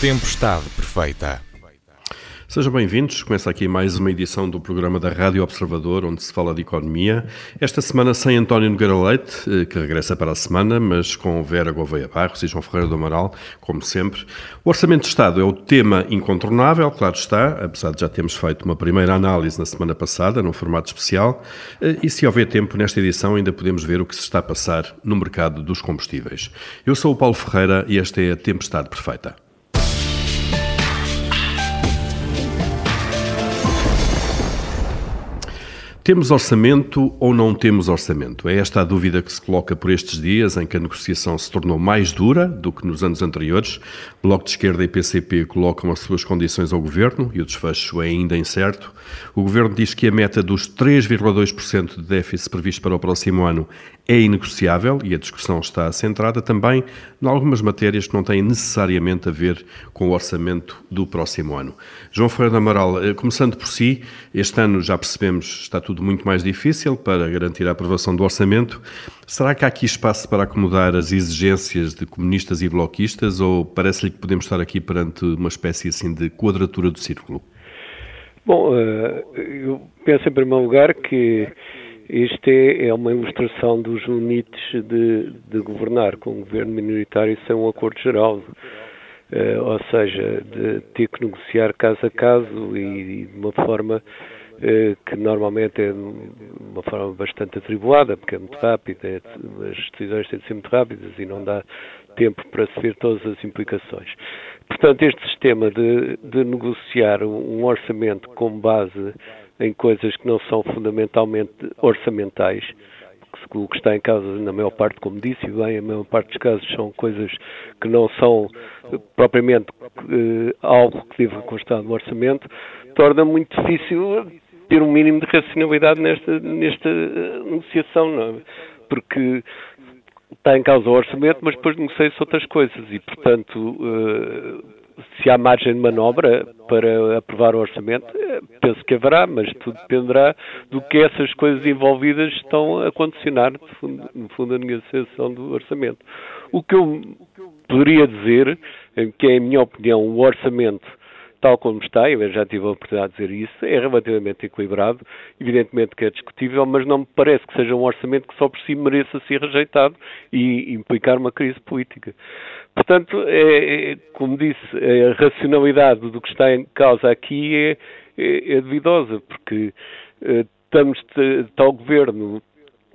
Tempestade Perfeita. Sejam bem-vindos. Começa aqui mais uma edição do programa da Rádio Observador, onde se fala de economia. Esta semana sem António Nogueira Leite, eh, que regressa para a semana, mas com Vera Gouveia Barros e João Ferreira do Amaral, como sempre. O Orçamento de Estado é o tema incontornável, claro está, apesar de já termos feito uma primeira análise na semana passada, num formato especial. Eh, e se houver tempo nesta edição, ainda podemos ver o que se está a passar no mercado dos combustíveis. Eu sou o Paulo Ferreira e esta é a Tempestade Perfeita. Temos orçamento ou não temos orçamento? É esta a dúvida que se coloca por estes dias, em que a negociação se tornou mais dura do que nos anos anteriores. Bloco de Esquerda e PCP colocam as suas condições ao governo e o desfecho é ainda incerto. O governo diz que a meta dos 3,2% de déficit previsto para o próximo ano é inegociável e a discussão está centrada também em algumas matérias que não têm necessariamente a ver com o orçamento do próximo ano. João Ferreira Amaral, eh, começando por si, este ano já percebemos está tudo muito mais difícil para garantir a aprovação do orçamento. Será que há aqui espaço para acomodar as exigências de comunistas e bloquistas ou parece-lhe que podemos estar aqui perante uma espécie assim de quadratura do círculo? Bom, eh, eu penso em primeiro lugar que isto é, é uma ilustração dos limites de, de, governar com um governo minoritário sem um acordo geral. Uh, ou seja, de ter que negociar caso a caso e, e de uma forma uh, que normalmente é uma forma bastante atribulada, porque é muito rápida, é, as decisões têm de ser muito rápidas e não dá tempo para se ver todas as implicações. Portanto, este sistema de, de negociar um orçamento com base em coisas que não são fundamentalmente orçamentais, o que está em causa, na maior parte, como disse bem, a maior parte dos casos são coisas que não são propriamente uh, algo que deva constar no orçamento, torna muito difícil ter um mínimo de racionalidade nesta, nesta uh, negociação, é? porque está em causa o orçamento, mas depois negocia-se outras coisas e, portanto, uh, se há margem de manobra para aprovar o orçamento, eh, penso que haverá, mas tudo dependerá do que essas coisas envolvidas estão a condicionar, no fundo, a negociação do orçamento. O que eu poderia dizer, que é, em minha opinião, o orçamento tal como está, eu já tive a oportunidade de dizer isso, é relativamente equilibrado, evidentemente que é discutível, mas não me parece que seja um orçamento que só por si mereça ser rejeitado e implicar uma crise política. Portanto, é, é, como disse, a racionalidade do que está em causa aqui é, é, é duvidosa, porque eh, estamos, está o governo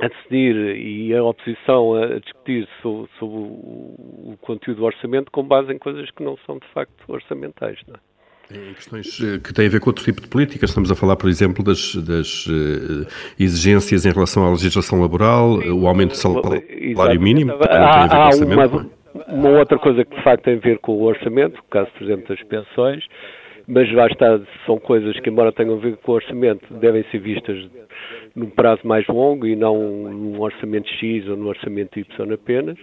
a decidir e a oposição a discutir sobre, sobre o, o, conteúdo do orçamento com base em coisas que não são de facto orçamentais. Não é? Em questões eh, que têm a ver com outro tipo de políticas, estamos a falar, por exemplo, das, das uh, exigências em relação à legislação laboral, o aumento do salário mínimo, há, tem a ver com o orçamento. Uma, uma outra coisa que de facto tem a ver com o orçamento, o caso, por exemplo, das pensões, mas lá está, são coisas que, embora tenham a ver com o orçamento, devem ser vistas num prazo mais longo e não num orçamento X ou num orçamento Y apenas.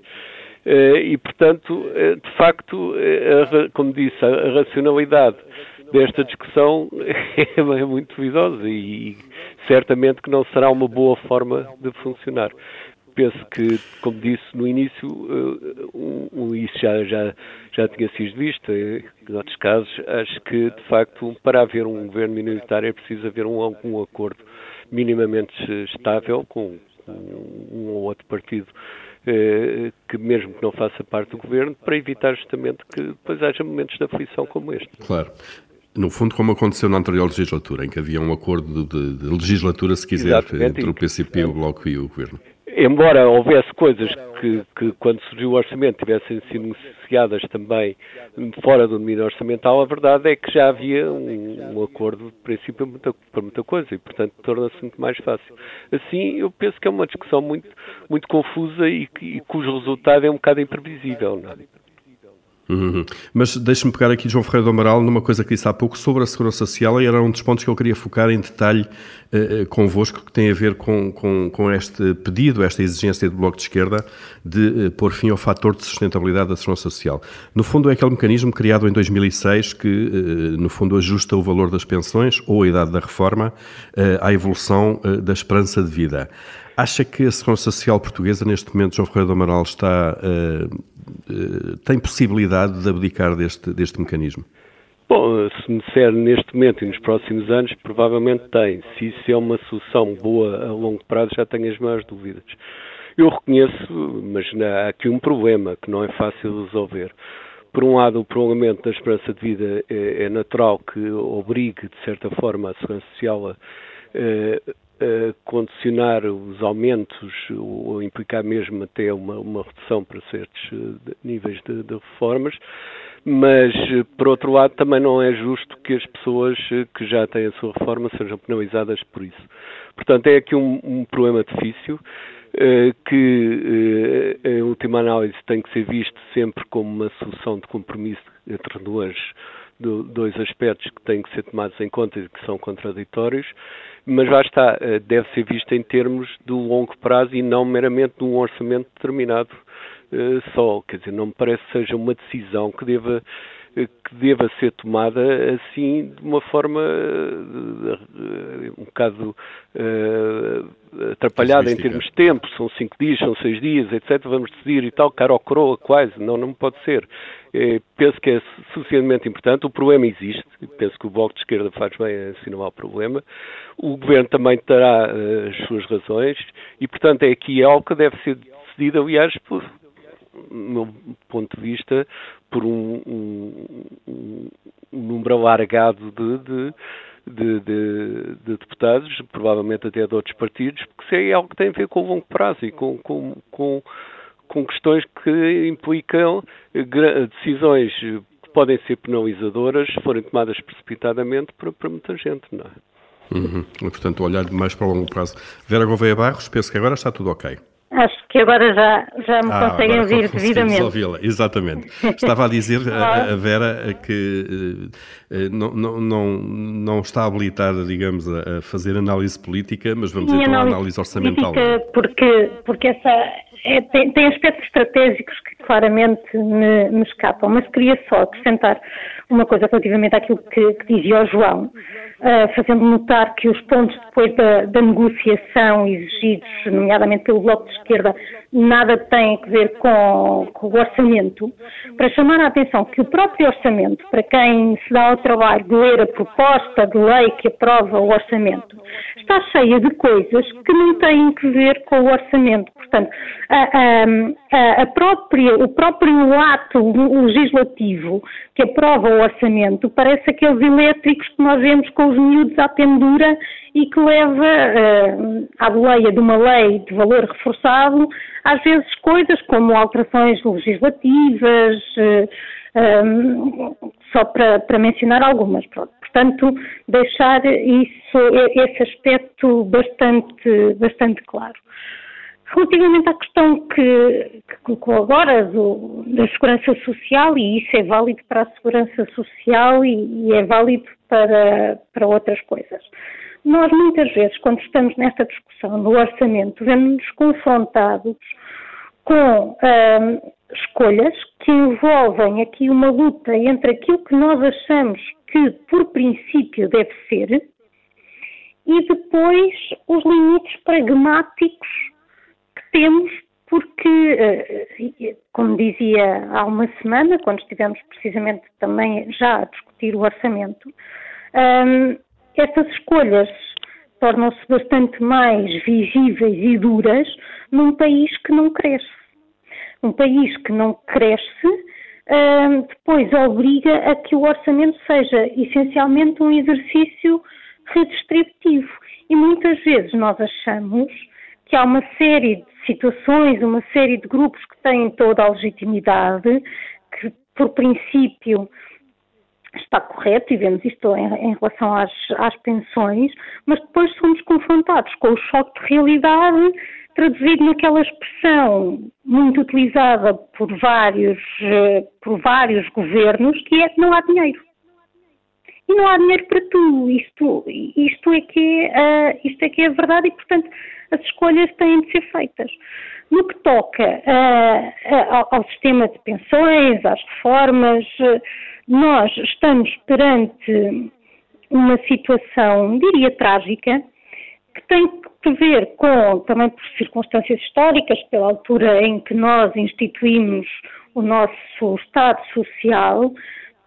Eh, e, portanto, eh, de facto, eh, como disse, a racionalidade desta discussão é muito duvidosa e certamente que não será uma boa forma de funcionar penso que, como disse no início, uh, um, isso já, já, já tinha sido visto em outros casos. Acho que, de facto, para haver um governo minoritário é preciso haver um, algum acordo minimamente estável com, com um ou outro partido uh, que, mesmo que não faça parte do governo, para evitar justamente que depois haja momentos de aflição como este. Claro. No fundo, como aconteceu na anterior legislatura, em que havia um acordo de, de legislatura, se quiser, Exatamente. entre o PCP, o Bloco e o Governo embora houvesse coisas que, que, quando surgiu o orçamento, tivessem sido negociadas também fora do domínio orçamental, a verdade é que já havia um, um acordo de princípio para muita coisa e, portanto, torna-se muito mais fácil. Assim, eu penso que é uma discussão muito, muito confusa e, e cujo resultado é um bocado imprevisível. Não é? Uhum. Mas deixe-me pegar aqui, João Ferreira do Amaral, numa coisa que disse há pouco sobre a segurança social e era um dos pontos que eu queria focar em detalhe uh, convosco, que tem a ver com, com, com, este pedido, esta exigência do Bloco de Esquerda de uh, pôr fim ao fator de sustentabilidade da segurança social. No fundo, é aquele mecanismo criado em 2006 que, uh, no fundo, ajusta o valor das pensões ou a idade da reforma à evolução da esperança de vida. Acha que a segurança social portuguesa, neste momento, João Ferreira do Amaral, está tem possibilidade de abdicar deste, deste mecanismo? Bom, se me disser neste momento e nos próximos anos, provavelmente tem. Se isso é uma solução boa a longo prazo, já tenho as maiores dúvidas. Eu reconheço, mas há aqui um problema que não é fácil de resolver. Por um lado, o prolongamento da esperança de vida é, é natural que obrigue, de certa forma, a Segurança Social a, a condicionar os aumentos ou implicar mesmo até uma, uma redução para certos eh, níveis de, de reformas mas por outro lado também não é justo que as pessoas eh, que já têm a sua reforma sejam penalizadas por isso. Portanto, é aqui um, um problema difícil eh, que, eh, em última análise, tem que ser visto sempre como uma solução de compromisso entre duas, dois aspectos que têm que ser tomados em conta e que são contraditórios, mas lá está, deve ser visto em termos do longo prazo e não meramente de um orçamento determinado uh, só. Quer dizer, não me parece que seja uma decisão que deva que deva ser tomada assim de uma forma uh, um bocado uh, atrapalhada em termos de tempo, são cinco dias, são seis dias, etc. Vamos decidir e tal, cara ou coroa, quase, não, não pode ser. penso que é suficientemente importante, o problema existe, penso que o Bloco de Esquerda faz bem a assinalar o problema, o Governo também terá as suas razões. E, portanto, é aqui algo que deve ser decidido, aliás, por, meu ponto de vista, por um, um, um número alargado de, de de, de, de, deputados, provavelmente até de outros partidos, porque isso é algo que tem a ver com o longo prazo e com, com, com, com questões que implicam decisões que podem ser penalizadoras se forem tomadas precipitadamente para, para muita gente, não é? Uhum. E, portanto, olhar mais para o longo prazo. Vera Gouveia Barros, penso que agora está tudo ok. Acho que agora já, já me ah, conseguem ouvir devidamente. ouvi-la, exatamente. Estava a dizer a, a, Vera que uh, não, não, não, não está habilitada, digamos, a, a fazer análise política, mas vamos Sim, então à análise orçamental. Porque, porque essa é, tem, tem, aspectos estratégicos que claramente me, me, escapam, mas queria só acrescentar uma coisa relativamente àquilo que, que dizia o João, uh, fazendo notar que os pontos depois da, da, negociação exigidos, nomeadamente pelo Bloco de Esquerda, nada têm a ver com, com, o orçamento, para chamar a atenção que o próprio orçamento, para quem se dá ao trabalho de ler a proposta de lei que aprova o orçamento, está cheia de coisas que não têm que ver com o orçamento. Portanto, a, a, a própria, o próprio ato legislativo que aprova o orçamento parece aqueles elétricos que nós vemos com os miúdos à pendura e que leva uh, à boleia de uma lei de valor reforçado, às vezes coisas como alterações legislativas, uh, eh, um, só para, para, mencionar algumas. Pronto. Portanto, deixar isso, esse aspecto bastante, bastante claro. Relativamente à questão que, que colocou agora do, da segurança social, e isso é válido para a segurança social e, e é válido para, para outras coisas. Nós, muitas vezes, quando estamos nesta discussão do orçamento, vemos-nos confrontados com hum, escolhas que envolvem aqui uma luta entre aquilo que nós achamos que, por princípio, deve ser e depois os limites pragmáticos temos porque, eh, como dizia há uma semana, quando estivemos precisamente também já a discutir o orçamento, ehm, essas escolhas tornam-se bastante mais visíveis e duras num país que não cresce. Um país que não cresce ehm, depois obriga a que o orçamento seja essencialmente um exercício redistributivo. E muitas vezes nós achamos que há uma série de situações, uma série de grupos que têm toda a legitimidade, que por princípio está correto, e vemos isto em, em relação às, às, pensões, mas depois somos confrontados com o choque de realidade traduzido naquela expressão muito utilizada por vários, eh, por vários governos, que é não há dinheiro. E não há dinheiro para tudo. Isto, isto, é, que é, uh, isto é que é a verdade e, portanto, as escolhas têm de ser feitas. No que toca uh, ao sistema de pensões, às reformas, nós estamos perante uma situação, diria, trágica, que tem que ver com, também por circunstâncias históricas, pela altura em que nós instituímos o nosso Estado Social,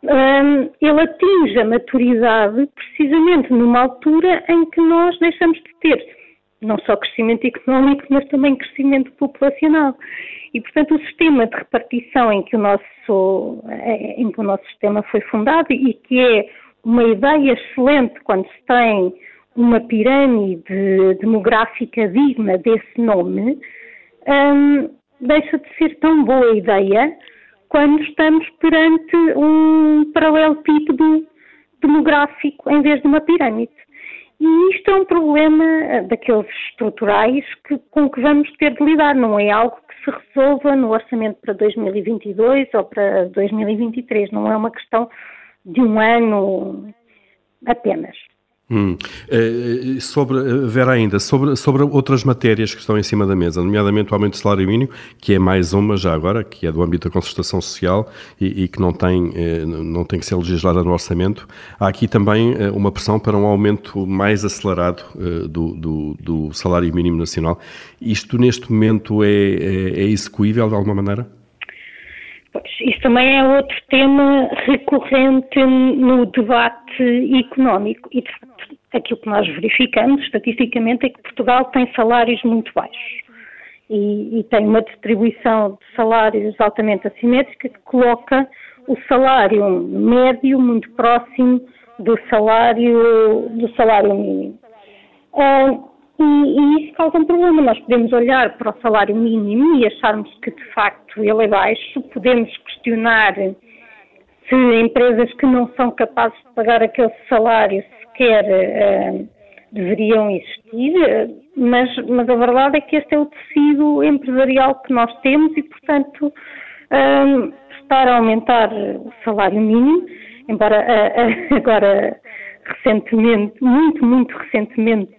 um, ele atinge a maturidade precisamente numa altura em que nós deixamos de ter não só crescimento económico, mas também crescimento populacional. E, portanto, o sistema de repartição em que o nosso, eh, em que o nosso sistema foi fundado e que é uma ideia excelente quando se tem uma pirâmide demográfica digna desse nome, um, deixa de ser tão boa ideia quando estamos perante um paralelepípedo demográfico em vez de uma pirâmide. E isto é um problema eh, daqueles estruturais que, com que vamos ter de lidar, não é algo que se resolva no orçamento para 2022 ou para 2023, não é uma questão de um ano apenas. Hum. Uh, sobre, eh, Vera, ainda, sobre, sobre outras matérias que estão em cima da mesa, nomeadamente o aumento do salário mínimo, que é mais uma já agora, que é do âmbito da concertação social e, e que não tem, não tem que ser legislada no orçamento. Há aqui também uma pressão para um aumento mais acelerado do, do, do, salário mínimo nacional. Isto, neste momento, é, é, é execuível de alguma maneira? Pois, isso também é outro tema recorrente no debate económico e, de facto, aquilo que nós verificamos estatisticamente é que Portugal tem salários muito baixos e, e tem uma distribuição de salários altamente assimétrica que coloca o salário médio muito próximo do salário, do salário mínimo. Uh, e, e, isso causa um problema. Nós podemos olhar para o salário mínimo e acharmos que de facto ele é baixo, podemos questionar se empresas que não são capazes de pagar aquele salário sequer uh, deveriam existir, mas, mas a verdade é que este é o tecido empresarial que nós temos e, portanto, uh, estar a aumentar o salário mínimo, embora uh, agora recentemente, muito, muito recentemente,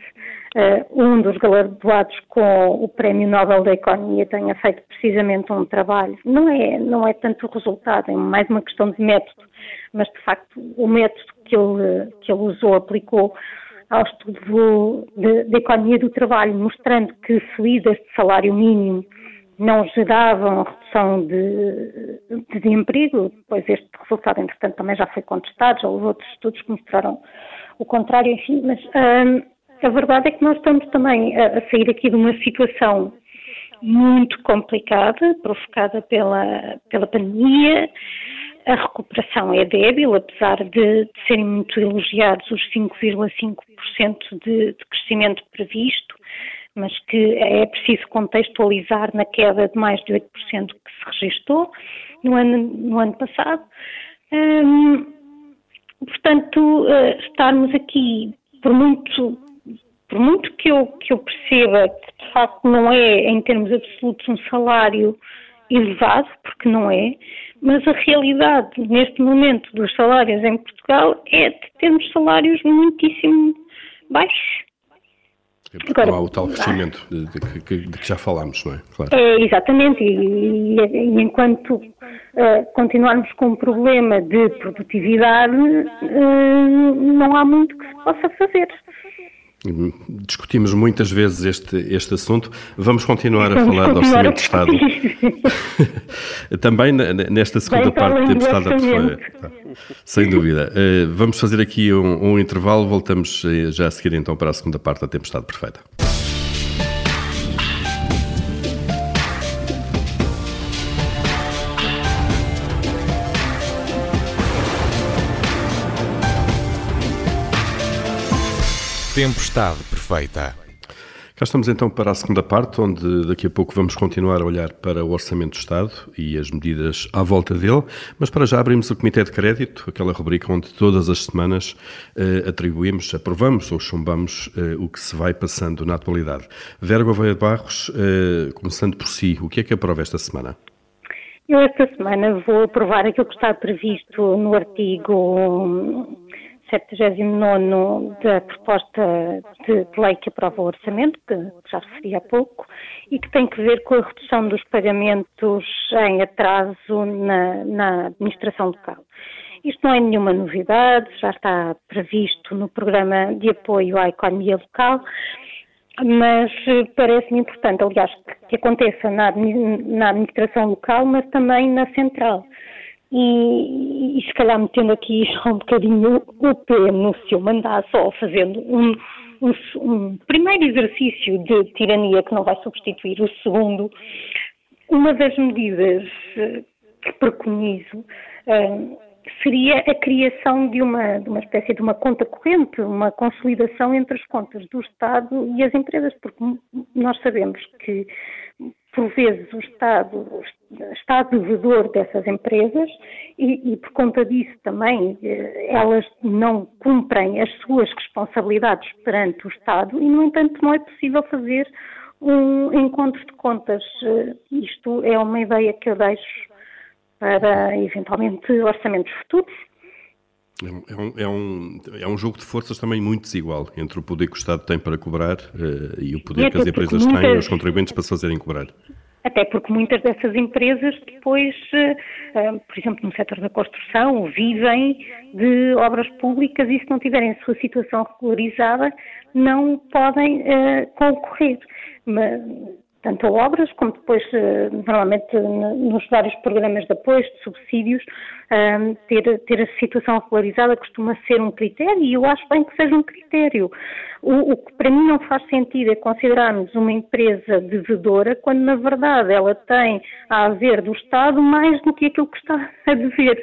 Uh, um dos galardoados com o Prémio Nobel da Economia tenha feito precisamente um trabalho. Não é, não é tanto o resultado, é mais uma questão de método, mas de facto o método que ele, que ele usou, aplicou ao estudo de, economia do trabalho, mostrando que subidas de salário mínimo não geravam redução de, de, de emprego, depois este resultado, entretanto, também já foi contestado, já houve outros estudos que mostraram o contrário, enfim, mas hum, a verdade é que nós estamos também a, a sair aqui de uma situação muito complicada, provocada pela, pela pandemia. A recuperação é débil, apesar de, serem muito elogiados os 5,5% de, de crescimento previsto, mas que é preciso contextualizar na queda de mais de 8% que se registrou no ano, no ano passado. Hum, portanto, uh, estarmos aqui, por muito por muito que eu, que eu perceba que de facto não é, em termos absolutos, um salário elevado, porque não é, mas a realidade neste momento dos salários em Portugal é de termos salários muitíssimo baixos. Agora, não há o tal crescimento de, de, de, de, que já falámos, não é? Claro. É, exatamente, e, e, e enquanto uh, continuarmos com um problema de produtividade, uh, não há muito que se possa fazer. Discutimos muitas vezes este, este assunto. Vamos continuar a falar do Orçamento de Estado. Também nesta segunda parte da Tempestade da Perfeita. Sem dúvida. Eh, vamos fazer aqui um, um intervalo. Voltamos eh, já a seguir então para a segunda parte da Tempestade Perfeita. Tempestade perfeita. Cá estamos então para a segunda parte, onde daqui a pouco vamos continuar a olhar para o Orçamento do Estado e as medidas à volta dele, mas para já abrimos o Comitê de Crédito, aquela rubrica onde todas as semanas eh, atribuímos, aprovamos ou chumbamos eh, o que se vai passando na atualidade. Vera Gouveia de Barros, eh, começando por si, o que é que aprova esta semana? Eu esta semana vou aprovar aquilo que está previsto no artigo 79 da proposta de lei que aprova o orçamento, que já referi há pouco, e que tem que ver com a redução dos pagamentos em atraso na, na administração local. Isto não é nenhuma novidade, já está previsto no programa de apoio à economia local. mas eh, parece-me importante, aliás, que, aconteça na, na, administração local, mas também na central. E, e se calhar metendo aqui só um bocadinho o pé no seu mandato, ou fazendo um, um, um, primeiro exercício de tirania que não vai substituir o segundo, uma das medidas eh, que preconizo uh, seria a criação de uma, de uma espécie de uma conta corrente, uma consolidação entre as contas do Estado e as empresas, porque nós sabemos que, por vezes, o Estado está devedor dessas empresas e, e, por conta disso também, eh, elas não cumprem as suas responsabilidades perante o Estado e, no entanto, não é possível fazer um encontro de contas. Eh, isto é uma ideia que eu deixo para, eventualmente, orçamentos futuros. É um, é, um, é um jogo de forças também muito desigual entre o poder que o Estado tem para cobrar uh, e o poder e que as empresas muitas, têm e os contribuintes para se fazerem cobrar. Até porque muitas dessas empresas depois, uh, por exemplo, no setor da construção, vivem de obras públicas e se não tiverem a sua situação regularizada, não podem uh, concorrer. Mas, tanto obras como depois, eh, normalmente, nos vários programas de apoio, de subsídios, ehm, ter, ter a situação regularizada costuma ser um critério e eu acho bem que seja um critério. O, o que para mim não faz sentido é considerarmos uma empresa devedora quando, na verdade, ela tem a haver do Estado mais do que aquilo que está a dever.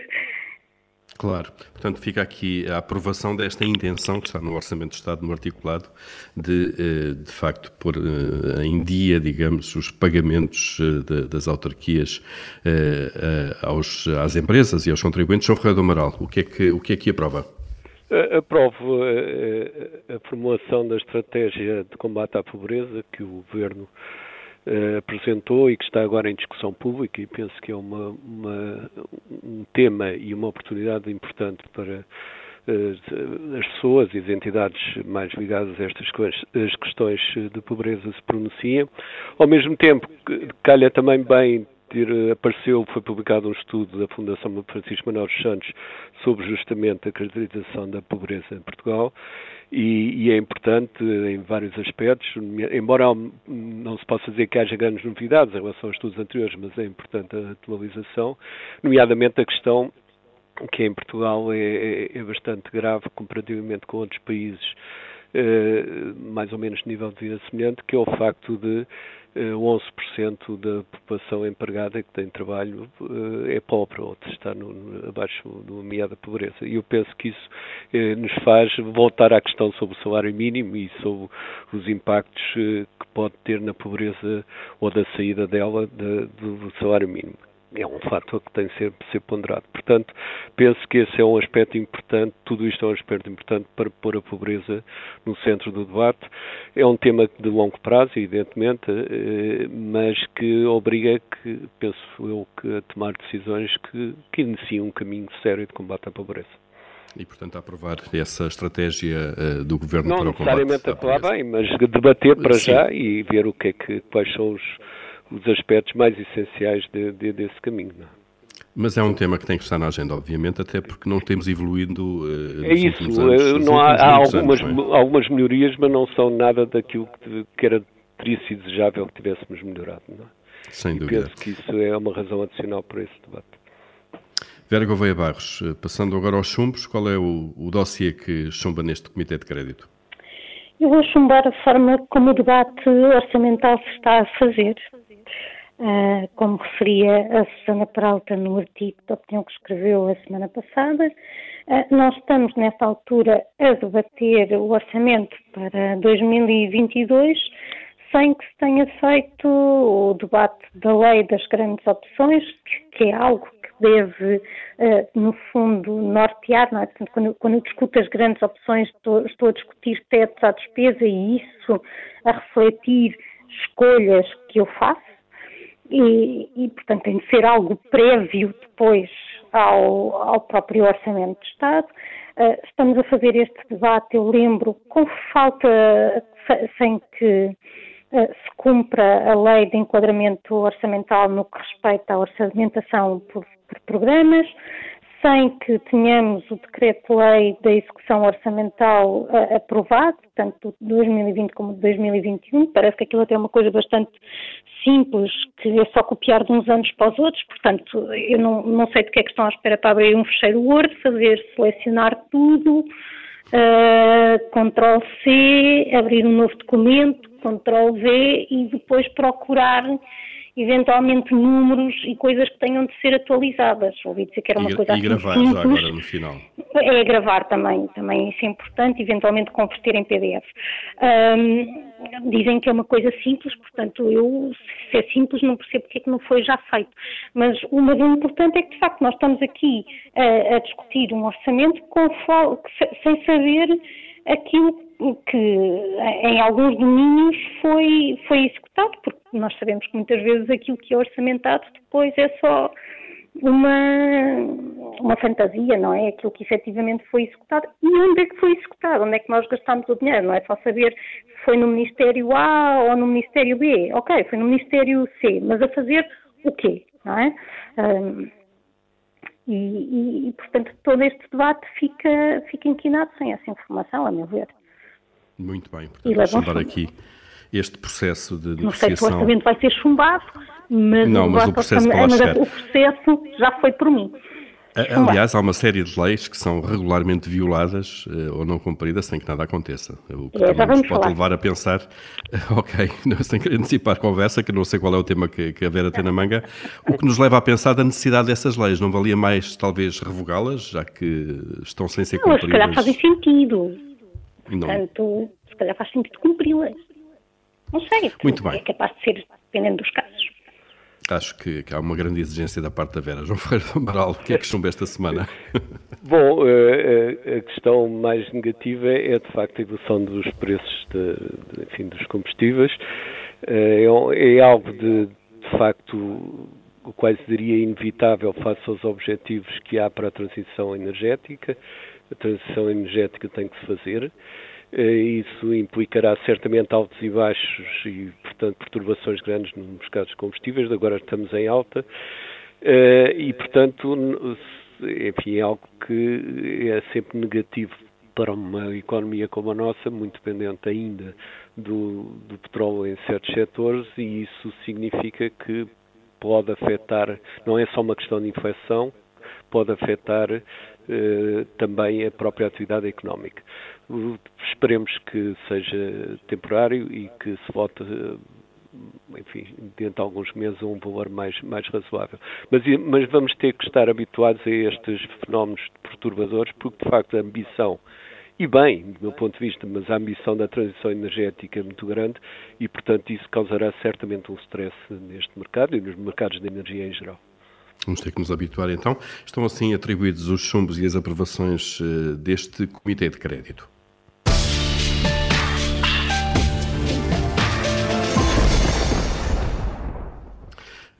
Claro. Portanto, fica aqui a aprovação desta intenção que está no Orçamento do Estado, no articulado, de, eh, de facto, pôr eh, em dia, digamos, os pagamentos eh, das autarquias aos, às empresas e aos contribuintes. João Ferreira do Amaral, o que é que, o que, é que aprova? Aprovo a, a formulação da estratégia de combate à pobreza que o Governo uh, apresentou e que está agora em discussão pública e penso que é uma, uma, um tema e uma oportunidade importante para uh, as pessoas e as entidades mais ligadas a estas as questões de pobreza se pronunciem. Ao mesmo tempo, calha também bem apareceu, foi publicado um estudo da Fundação Francisco Manuel Santos sobre justamente a caracterização da pobreza em Portugal. E, e, é importante em vários aspectos, embora não se possa dizer que haja grandes novidades em relação aos estudos anteriores, mas é importante a atualização, nomeadamente a questão que em Portugal é, é, é bastante grave comparativamente com outros países eh, mais ou menos nível de vida semelhante, que é o facto de 11% eh, da população empregada que tem trabalho eh, é pobre ou está no, abaixo do limiar da pobreza. E eu penso que isso eh, nos faz voltar à questão sobre o salário mínimo e sobre os impactos que pode ter na pobreza ou da saída dela do salário mínimo é um fator que tem sempre de ser ponderado. Portanto, penso que esse é um aspecto importante, tudo isto é um aspecto importante para pôr a pobreza no centro do debate. É um tema de longo prazo, evidentemente, eh, mas que obriga, que, penso eu, que a tomar decisões que, que iniciem um caminho sério de combate à pobreza. E, portanto, a aprovar essa estratégia uh, do Governo Não para o combate Não necessariamente aprovar bem, mas debater para Sim. já e ver o que é que, quais são os, os aspectos mais essenciais de, de, desse caminho. Não? É? Mas é um tema que tem que estar na agenda, obviamente, até porque não temos evoluído uh, É isso, anos, não há, há algumas, anos, é? algumas melhorias, mas não são nada daquilo que, que era, teria sido desejável que tivéssemos melhorado. Não é? Sem e dúvida. penso que isso é uma razão adicional para esse debate. Vera Gouveia Barros, eh, passando agora aos chumbos, qual é o, o dossiê que chumba neste Comitê de Crédito? Eu vou chumbar a forma como o debate orçamental se está a fazer. Uh, como referia a Susana Peralta no artigo de opinião que escreveu a semana passada, uh, nós estamos nesta altura a debater o orçamento para 2022 sem que se tenha feito o debate da lei das grandes opções, que é algo que deve, uh, no fundo, nortear, é? Portanto, quando, quando eu discuto as grandes opções, estou, estou a discutir tetos à despesa e isso a refletir escolhas que eu faço e, e, portanto, tem de ser algo prévio depois ao, ao próprio Orçamento de Estado. Uh, estamos a fazer este debate, eu lembro, com falta, sem que uh, se cumpra a lei de enquadramento orçamental no que respeita à orçamentação por, por programas, sem que tenhamos o decreto-lei da execução orçamental uh, aprovado, tanto de 2020 como de 2021. Parece que aquilo até é uma coisa bastante simples, que é só copiar de uns anos para os outros, portanto, eu não, não sei do que é que estão à espera para abrir um fecheiro Word, fazer selecionar tudo, uh, Ctrl C, abrir um novo documento, Ctrl V e depois procurar eventualmente números e coisas que tenham de ser atualizadas. Ouvi dizer que era uma e, coisa e assim gravar simples. já agora no final. É gravar também, também isso é importante, eventualmente converter em PDF. Um, dizem que é uma coisa simples, portanto eu, se é simples, não percebo porque é que não foi já feito. Mas o mais importante é que, de facto, nós estamos aqui a, a discutir um orçamento sem saber aquilo que em alguns domínios foi, foi executado, porque nós sabemos que muitas vezes aquilo que é orçamentado depois é só uma, uma fantasia, não é? Aquilo que efetivamente foi executado. E onde é que foi executado? Onde é que nós gastamos o dinheiro? Não é só saber se foi no Ministério A ou no Ministério B. Ok, foi no Ministério C, mas a fazer o quê? Não é? Um, e, e, portanto, todo este debate fica, fica inquinado sem essa informação, a meu ver. Muito bem, portanto, vamos chamar aqui este processo de negociação. Não sei se o orçamento vai ser chumbado, mas, não, mas o processo, mas o processo já foi por mim. Aliás, há uma série de leis que são regularmente violadas uh, ou não cumpridas sem que nada aconteça. O que é, também nos pode levar a pensar, ok, sem querer antecipar a conversa, que não sei qual é o tema que, que a Vera tem na manga, o que nos leva a pensar da necessidade dessas leis. Não valia mais, talvez, revogá-las, já que estão sem ser não, cumpridas? se calhar fazem sentido. Não. Portanto, se calhar faz sentido cumpri-las. Não sei. Muito bem. É capaz de ser, dependendo dos casos. Acho que, que, há uma grande exigência da parte da Vera. João Ferreira do Amaral, o que é que chumba esta semana? Bom, eh, a questão mais negativa é de facto a evolução dos preços de, de, enfim, dos combustíveis. Eh, é, é algo de, de facto o quase diria inevitável face aos objetivos que há para a transição energética. A transição energética tem que se fazer. Eh, isso implicará certamente altos e baixos e, portanto, perturbações grandes nos mercados de combustíveis. Agora estamos em alta eh, e, portanto, enfim, é algo que é sempre negativo para uma economia como a nossa, muito dependente ainda do, do petróleo em certos setores, e isso significa que pode afetar, não é só uma questão de inflação, pode afetar também a própria atividade económica. Esperemos que seja temporário e que se vote, eh, enfim, dentro de alguns meses a um valor mais, mais razoável. Mas, mas vamos ter que estar habituados a estes fenómenos perturbadores, porque de facto a ambição e bem, do meu ponto de vista, mas a ambição da transição energética é muito grande e, portanto, isso causará certamente um stress neste mercado e nos mercados de energia em geral. Vamos ter que nos habituar então. Estão assim atribuídos os chumbos e as aprovações eh, deste Comitê de Crédito.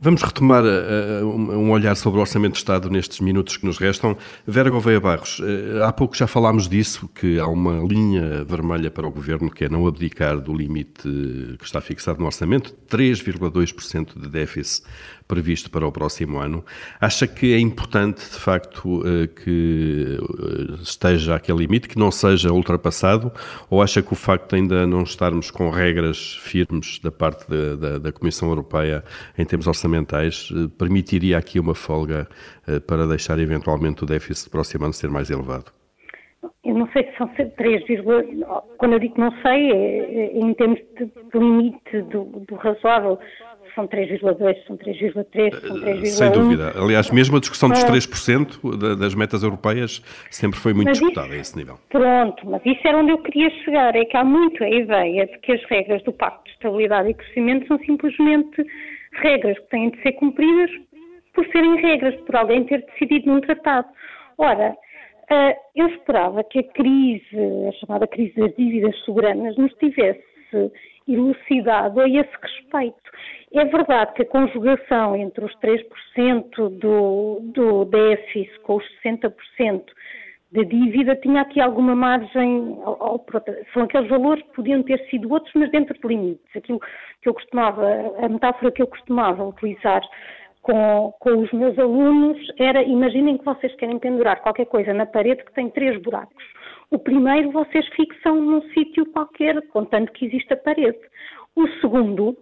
Vamos retomar uh, um olhar sobre o Orçamento de Estado nestes minutos que nos restam. Vera Gouveia Barros, uh, há pouco já falámos disso, que há uma linha vermelha para o Governo que é não abdicar do limite que está fixado no Orçamento, 3,2% de déficit previsto para o próximo ano. Acha que é importante, de facto, eh, que eh, esteja aquele limite, que não seja ultrapassado, ou acha que o facto de ainda não estarmos com regras firmes da parte da, da, da Comissão Europeia em termos orçamentais eh, permitiria aqui uma folga para deixar eventualmente o déficit do próximo ano ser mais elevado? Eu não sei se são 3, quando eu digo não sei, é, é em termos de, de limite do, do razoável, são 3,2, são 3,3, são 3,1. Sem dúvida. Aliás, mesmo a discussão dos 3% das metas europeias sempre foi muito mas disputada isso, a esse nível. Pronto, mas isso era onde eu queria chegar, é que há muito a ideia de que as regras do Pacto de Estabilidade e Crescimento são simplesmente regras que têm de ser cumpridas por serem regras, por alguém ter decidido num tratado. Ora, eh, eu esperava que a crise, a chamada crise das dívidas soberanas, nos tivesse elucidado a esse respeito. É verdade que a conjugação entre os 3% do, do déficit com os 60% da dívida tinha aqui alguma margem, são aqueles valores que podiam ter sido outros, mas dentro de limites. Aquilo que eu costumava, a metáfora que eu costumava utilizar com, com os meus alunos era, imaginem que vocês querem pendurar qualquer coisa na parede que tem três buracos. O primeiro vocês fixam num sítio qualquer, contando que existe a parede. O segundo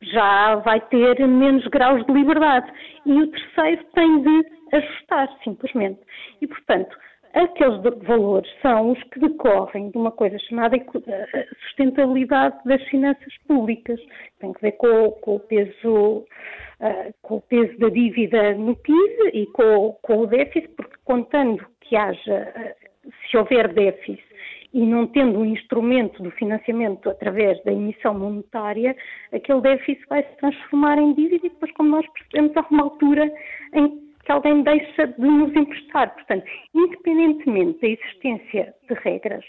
já vai ter menos graus de liberdade. E o terceiro tem de ajustar, simplesmente. E, portanto, aqueles valores são os que decorrem de uma coisa chamada eh, sustentabilidade das finanças públicas. Tem que ver com, com o peso. Uh, com o peso da dívida no PIB e com, com o déficit, porque contando que haja, se houver déficit e não tendo um instrumento do financiamento através da emissão monetária, aquele déficit vai se transformar em dívida e depois, como nós percebemos, há uma altura em que alguém deixa de nos emprestar. Portanto, independentemente da existência de regras,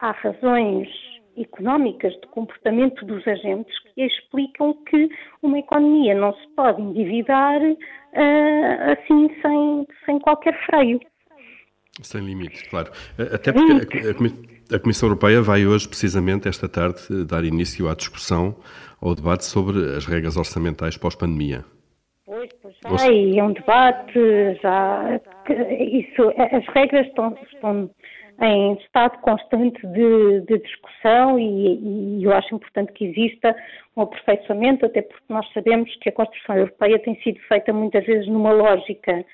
há razões económicas de comportamento dos agentes que explicam que uma economia não se pode endividar uh, assim sem, sem qualquer freio. Sem limites, claro. Até porque a, Comissão Europeia vai hoje, precisamente esta tarde, dar início à discussão, ao debate sobre as regras orçamentais pós-pandemia. Ai, é um debate, já. Isso, as regras estão, estão em estado constante de, de discussão e, e, eu acho importante que exista um aperfeiçoamento, até porque nós sabemos que a construção europeia tem sido feita muitas vezes numa lógica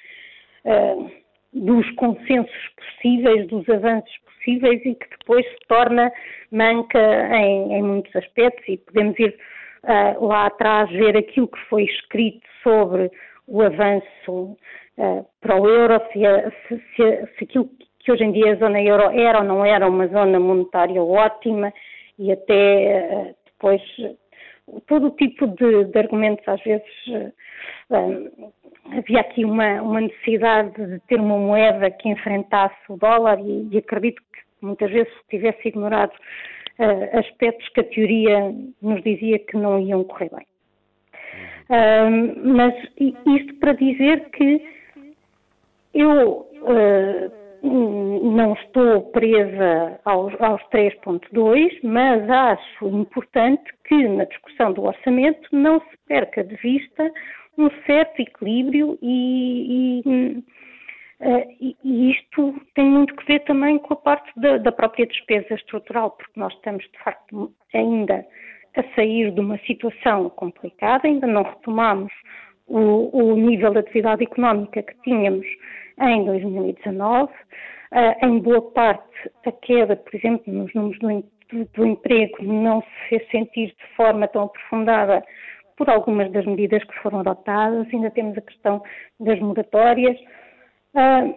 uh, dos consensos possíveis, dos avanços possíveis e que depois se torna manca em, em muitos aspectos. E podemos ir uh, lá atrás ver aquilo que foi escrito sobre o avanço uh, para o euro, se, se, se, se, aquilo que hoje em dia a zona euro era ou não era uma zona monetária ótima e até uh, depois todo o tipo de, de argumentos às vezes havia aqui uma, uma, necessidade de ter uma moeda que enfrentasse o dólar e, e acredito que muitas vezes se tivesse ignorado uh, aspectos que a teoria nos dizia que não iam correr bem. Uh, mas isto para dizer que eu uh, não estou presa aos, aos 3.2, mas acho importante que na discussão do orçamento não se perca de vista um certo equilíbrio e, e Uh, e, e, isto tem muito que ver também com a parte da, da, própria despesa estrutural, porque nós estamos, de facto, ainda a sair de uma situação complicada, ainda não retomamos o, o nível de atividade económica que tínhamos em 2019. Uh, eh, em boa parte, a queda, por exemplo, nos números do, do, do emprego não se fez sentir de forma tão aprofundada por algumas das medidas que foram adotadas. Ainda temos a questão das moratórias uh,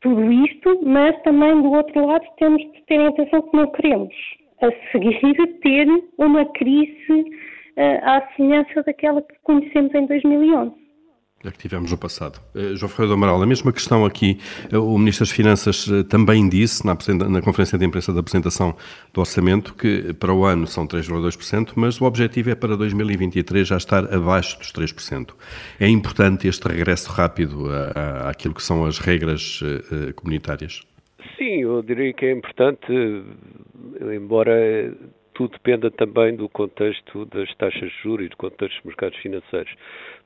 tudo isto, mas também do outro lado temos de ter atenção que não queremos a seguir ter uma crise uh, à semelhança daquela que conhecemos em 2011 a que tivemos no passado. João Ferreira do Amaral, a mesma questão aqui, uh, o Ministro das Finanças uh, também disse na, na, conferência de imprensa da apresentação do orçamento que para o ano são 3,2%, mas o objetivo é para 2023 já estar abaixo dos 3%. É importante este regresso rápido àquilo que são as regras comunitárias? Sim, eu diria que é importante, embora tudo dependa também do contexto das taxas de juros e do contexto dos mercados financeiros.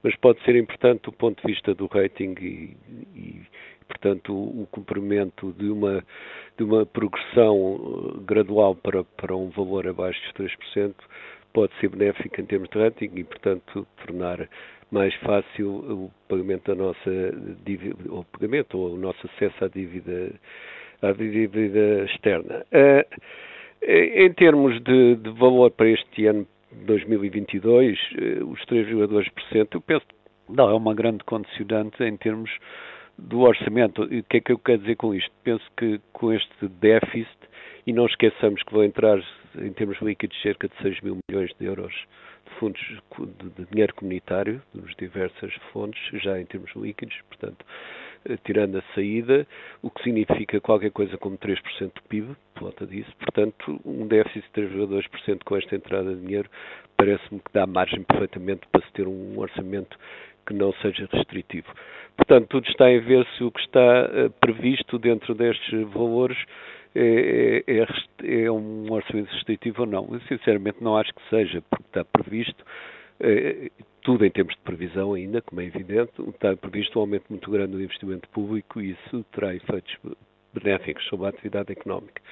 Mas pode ser importante do ponto de vista do rating e, e portanto, o, o cumprimento de uma, de uma progressão eh, gradual para, para um valor abaixo dos 3% pode ser benéfico em termos de rating e, portanto, tornar mais fácil o pagamento da nossa dívida, ou pagamento ou o nosso acesso à dívida, à dívida externa. Uh, em termos de, de valor para este ano 2022, eh, os 3,2%, eu penso não é uma grande condicionante em termos do orçamento. E o que é que eu quero dizer com isto? Penso que com este déficit, e não esqueçamos que vão entrar em termos líquidos cerca de 6 mil milhões de euros de fundos de, dinheiro comunitário, nos diversas fontes, já em termos líquidos, portanto, eh, tirando a saída, o que significa qualquer coisa como 3% do PIB, por volta disso. Portanto, um déficit de 3,2% com esta entrada de dinheiro parece-me que dá margem perfeitamente para se ter um orçamento que não seja restritivo. Portanto, tudo está em ver se o que está eh, previsto dentro destes valores é, é, é, é um orçamento restritivo ou não. Eu, sinceramente, não acho que seja, porque está previsto tudo em termos de previsão ainda, como é evidente, está previsto um aumento muito grande do investimento público e isso terá efeitos benéficos sobre a atividade económica.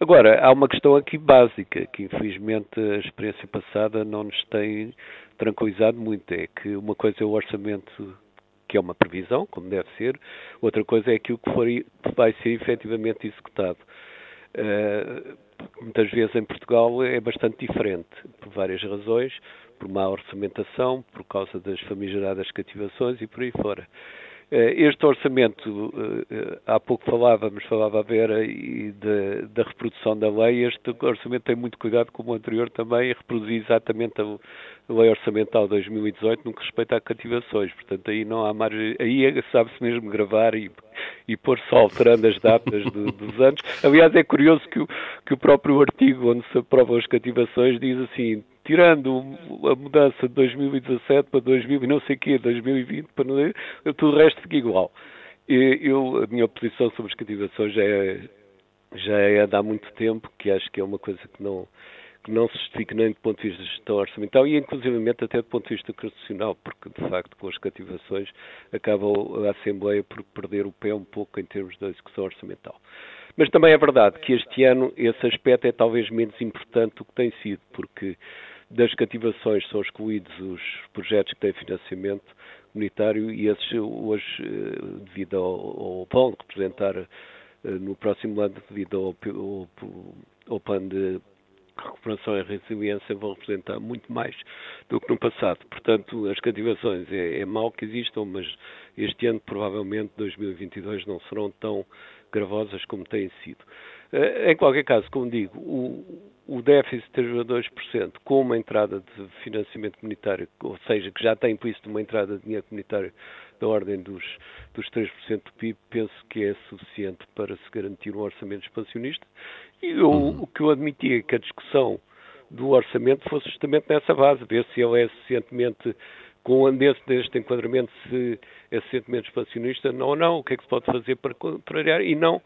Agora, há uma questão aqui básica, que infelizmente a experiência passada não nos tem tranquilizado muito, é que uma coisa é o orçamento que é uma previsão, como deve ser, outra coisa é aquilo que for, vai ser efetivamente executado. Uh, muitas vezes em Portugal é bastante diferente, por várias razões, por má orçamentação, por causa das famigeradas cativações e por aí fora. Eh, este orçamento, eh, há pouco falávamos, falava a Vera, e da, da, reprodução da lei, este orçamento tem muito cuidado, como o anterior também, reproduzir exatamente a lei orçamental 2018 no que respeita a cativações. Portanto, aí não há margem, aí é, sabe-se mesmo gravar e, e pôr só alterando as datas do, dos anos. Aliás, é curioso que o, que o próprio artigo onde se aprovam as cativações diz assim, tirando a mudança de 2017 para 2000 não sei quê, 2020 para não, tudo o resto fica igual. Eu, a minha posição sobre as cativações já é, já é de há muito tempo, que acho que é uma coisa que não, que não se justifica nem do ponto de vista de gestão orçamental e inclusivamente até do ponto de vista constitucional, porque de facto com as cativações acaba a Assembleia por perder o pé um pouco em termos da execução orçamental. Mas também é verdade que este ano esse aspecto é talvez menos importante do que tem sido, porque das cativações são excluídos os projetos que têm financiamento comunitário e esses hoje, eh, devido ao, ao vão representar eh, no próximo ano, devido ao, ao, ao plano de recuperação e resiliência, vão representar muito mais do que no passado. Portanto, as cativações é, é mau que existam, mas este ano, provavelmente, 2022, não serão tão gravosas como têm sido. Eh, em qualquer caso, como digo, o, o déficit de 3,2% com uma entrada de financiamento comunitário, ou seja, que já tem implícito uma entrada de dinheiro comunitário da ordem dos, dos 3% do PIB, penso que é suficiente para se garantir um orçamento expansionista. E eu, uhum. o que eu admitia é que a discussão do orçamento fosse justamente nessa base, ver se ele é suficientemente com o andesse deste enquadramento, se é suficientemente expansionista ou não, o que é que se pode fazer para contrariar e não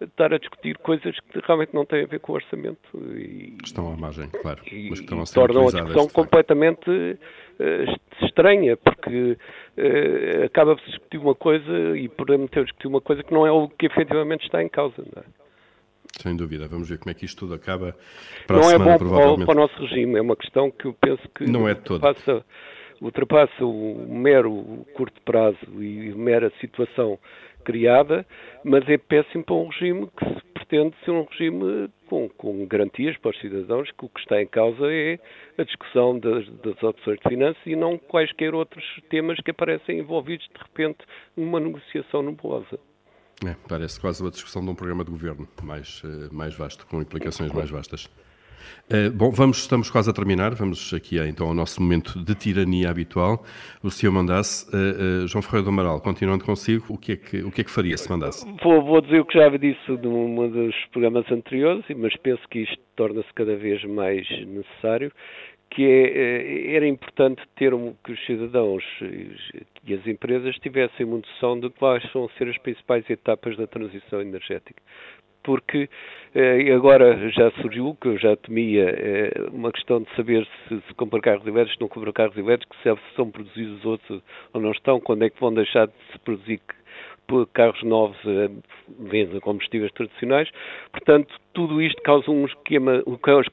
estar a discutir coisas que realmente não têm a ver com o orçamento. E, estão à margem, claro. E, mas que estão a ser tornam a discussão completamente uh, estranha, porque uh, acaba-se de discutir uma coisa e podemos ter discutir uma coisa que não é o que efetivamente está em causa. Não é? Sem dúvida, vamos ver como é que isto tudo acaba para não a semana, é bom para, para o nosso regime, é uma questão que eu penso que não é todo. Passa, ultrapassa o mero curto prazo e a mera situação criada, mas é péssimo para um regime que se pretende ser um regime com, com garantias para os cidadãos, que o que está em causa é a discussão das, das opções de finanças e não quaisquer outros temas que aparecem envolvidos de repente numa negociação nebulosa. É, parece quase uma discussão de um programa de governo mais, eh, mais vasto, com implicações mais vastas. Uh, bom, vamos, estamos quase a terminar, vamos aqui então ao nosso momento de tirania habitual. O senhor mandasse, uh, uh, João Ferreira do Amaral, continuando consigo, o que é que, o que, é que faria se mandasse? Vou, vou dizer o que já disse num dos programas anteriores, mas penso que isto torna-se cada vez mais necessário, que é, era importante ter um, que os cidadãos e as empresas tivessem uma noção de quais vão ser as principais etapas da transição energética porque eh, agora já surgiu, que eu já temia, eh, uma questão de saber se, se compra carros elétricos, se não compra carros elétricos, se são produzidos outros ou não estão, quando é que vão deixar de se produzir carros novos a a combustíveis tradicionais. Portanto, tudo isto causa um esquema,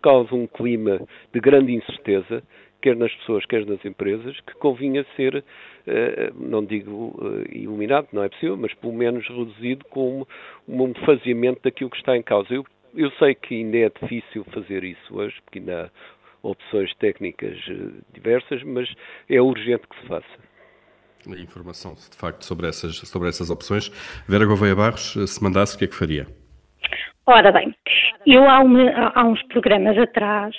causa um clima de grande incerteza quer nas pessoas, quer nas empresas, que convinha ser, eh, não digo eh, iluminado, não é possível, mas pelo menos reduzido com um faziamento daquilo que está em causa. Eu, eu sei que ainda é difícil fazer isso hoje, porque ainda há opções técnicas eh, diversas, mas é urgente que se faça. A informação, de facto, sobre essas, sobre essas opções. Vera Gouveia Barros, se mandasse, o que é que faria? Ora bem, eu há, uma, há uns programas atrás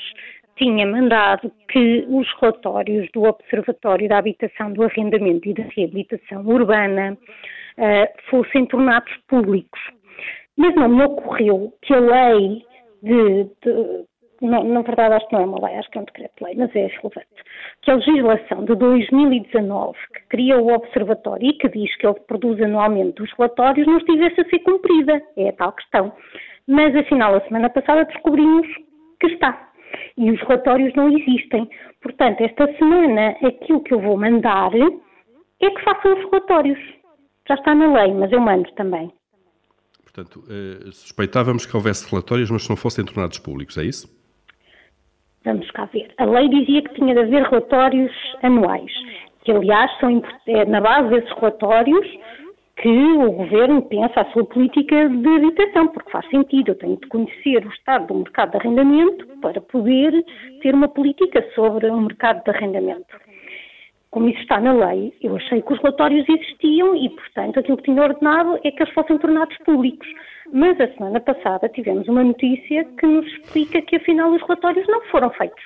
tinha mandado que os relatórios do Observatório da Habitação, do Arrendamento e da Reabilitação Urbana uh, fossem tornados públicos. Mas não me ocorreu que a lei de, de não, na verdade acho que não é uma lei, acho que é um decreto-lei, mas é relevante, que a legislação de 2019, que cria o Observatório e que diz que ele produz anualmente os relatórios, não estivesse a ser cumprida. É a tal questão. Mas, afinal, a semana passada descobrimos que está. E os relatórios não existem. Portanto, esta semana aquilo que eu vou mandar é que façam os relatórios. Já está na lei, mas eu mando também. Portanto, eh, suspeitávamos que houvesse relatórios, mas que não fossem tornados públicos, é isso? Vamos cá ver. A lei dizia que tinha de haver relatórios anuais, que aliás são é na base desses relatórios que o governo pensa a sua política de habitação, porque faz sentido. Eu tenho de conhecer o estado do mercado de arrendamento para poder ter uma política sobre o mercado de arrendamento. Como isso está na lei, eu achei que os relatórios existiam e, portanto, aquilo que tinha ordenado é que eles fossem tornados públicos. Mas a semana passada tivemos uma notícia que nos explica que, afinal, os relatórios não foram feitos.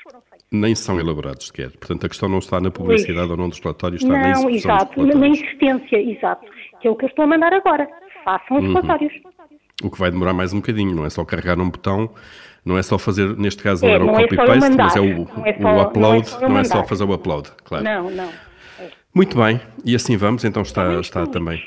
Nem são elaborados sequer. Portanto, a questão não está na publicidade pois. ou não dos relatórios, está não, na execução exato, na existência, exato que é o que eu estou a mandar agora. Façam os uhum. relatórios. O que vai demorar mais um bocadinho, não é só carregar num botão, não é só fazer, neste caso não é, era o é copy-paste, é mas é o, é só, o upload, não é, não é, só fazer o upload, claro. Não, não. Muito bem, e assim vamos, então está, está também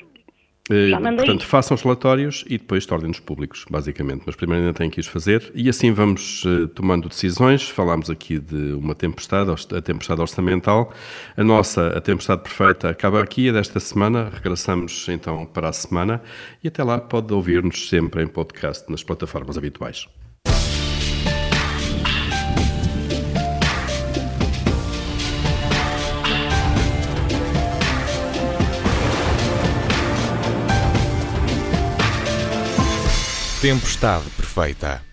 Uh, portanto, façam os relatórios e depois tornem-nos públicos, basicamente. Mas primeiro ainda têm que os fazer e assim vamos uh, tomando decisões. Falámos aqui de uma tempestade, a tempestade orçamental. A nossa, a tempestade perfeita, acaba aqui, é desta semana. Regressamos então para a semana e até lá pode ouvir-nos sempre em podcast nas plataformas habituais. Tempestade perfeita.